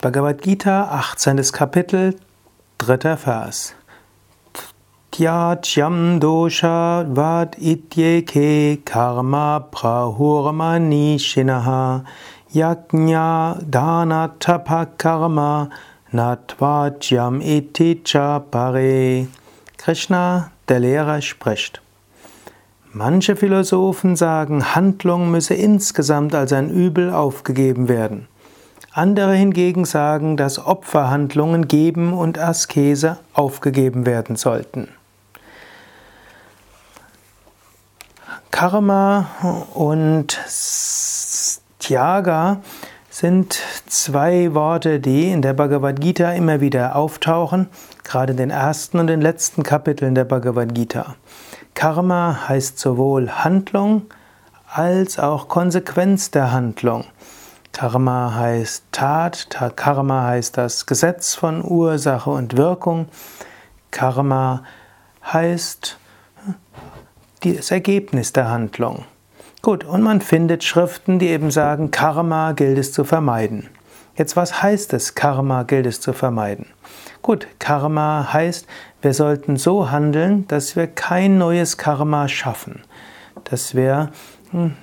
Bhagavad Gita, 18. Kapitel, dritter Vers. Tyajyam dosha vad ityeke karma prahurmani shinaha yajna dana tapa karma natvajyam iti cha pare. Krishna, der Lehrer, spricht. Manche Philosophen sagen, Handlung müsse insgesamt als ein Übel aufgegeben werden. Andere hingegen sagen, dass Opferhandlungen, Geben und Askese aufgegeben werden sollten. Karma und Tyaga sind zwei Worte, die in der Bhagavad Gita immer wieder auftauchen, gerade in den ersten und den letzten Kapiteln der Bhagavad Gita. Karma heißt sowohl Handlung als auch Konsequenz der Handlung. Karma heißt Tat, Karma heißt das Gesetz von Ursache und Wirkung. Karma heißt das Ergebnis der Handlung. Gut, und man findet Schriften, die eben sagen, Karma gilt es zu vermeiden. Jetzt, was heißt es, Karma gilt es zu vermeiden? Gut, Karma heißt, wir sollten so handeln, dass wir kein neues Karma schaffen, dass wir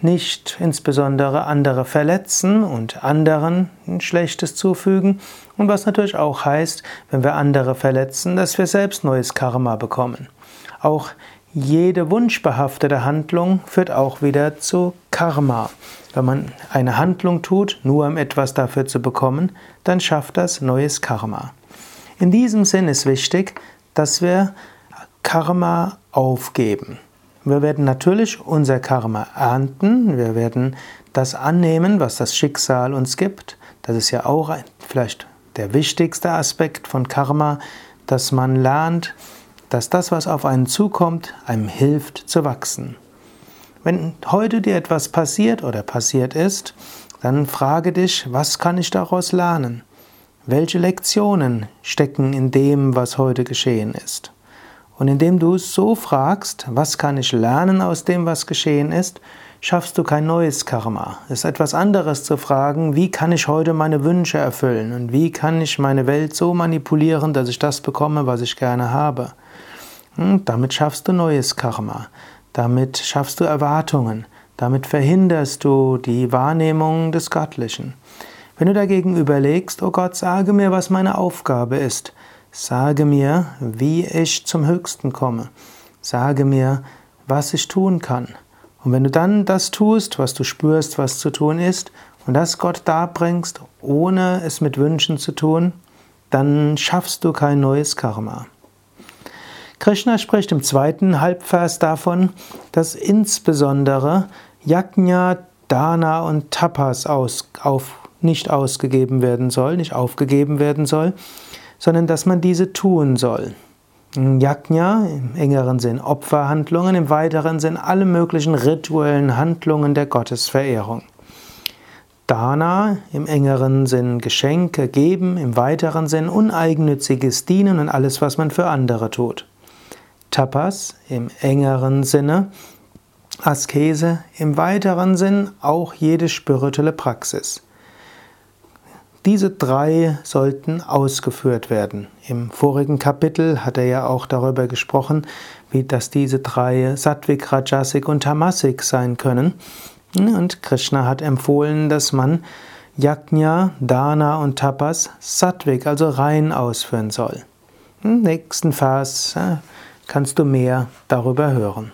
nicht insbesondere andere verletzen und anderen ein Schlechtes zufügen. Und was natürlich auch heißt, wenn wir andere verletzen, dass wir selbst neues Karma bekommen. Auch jede wunschbehaftete Handlung führt auch wieder zu Karma. Wenn man eine Handlung tut, nur um etwas dafür zu bekommen, dann schafft das neues Karma. In diesem Sinn ist wichtig, dass wir Karma aufgeben. Wir werden natürlich unser Karma ernten, wir werden das annehmen, was das Schicksal uns gibt. Das ist ja auch vielleicht der wichtigste Aspekt von Karma, dass man lernt, dass das, was auf einen zukommt, einem hilft zu wachsen. Wenn heute dir etwas passiert oder passiert ist, dann frage dich, was kann ich daraus lernen? Welche Lektionen stecken in dem, was heute geschehen ist? Und indem du so fragst, was kann ich lernen aus dem, was geschehen ist, schaffst du kein neues Karma. Es ist etwas anderes zu fragen, wie kann ich heute meine Wünsche erfüllen und wie kann ich meine Welt so manipulieren, dass ich das bekomme, was ich gerne habe. Und hm, damit schaffst du neues Karma. Damit schaffst du Erwartungen. Damit verhinderst du die Wahrnehmung des Göttlichen. Wenn du dagegen überlegst, oh Gott, sage mir, was meine Aufgabe ist, Sage mir, wie ich zum Höchsten komme. Sage mir, was ich tun kann. Und wenn du dann das tust, was du spürst, was zu tun ist, und das Gott darbringst, ohne es mit Wünschen zu tun, dann schaffst du kein neues Karma. Krishna spricht im zweiten Halbvers davon, dass insbesondere Yajna, Dana und Tapas aus, auf, nicht ausgegeben werden soll, nicht aufgegeben werden soll, sondern dass man diese tun soll. Yajna im engeren Sinn Opferhandlungen, im weiteren Sinn alle möglichen rituellen Handlungen der Gottesverehrung. Dana im engeren Sinn Geschenke geben, im weiteren Sinn uneigennütziges Dienen und alles, was man für andere tut. Tapas im engeren Sinne Askese, im weiteren Sinn auch jede spirituelle Praxis. Diese drei sollten ausgeführt werden. Im vorigen Kapitel hat er ja auch darüber gesprochen, wie dass diese drei Sattvik, Rajasik und Tamasik sein können. Und Krishna hat empfohlen, dass man Yajna, Dana und Tapas Sattvik, also rein ausführen soll. Im nächsten Vers kannst du mehr darüber hören.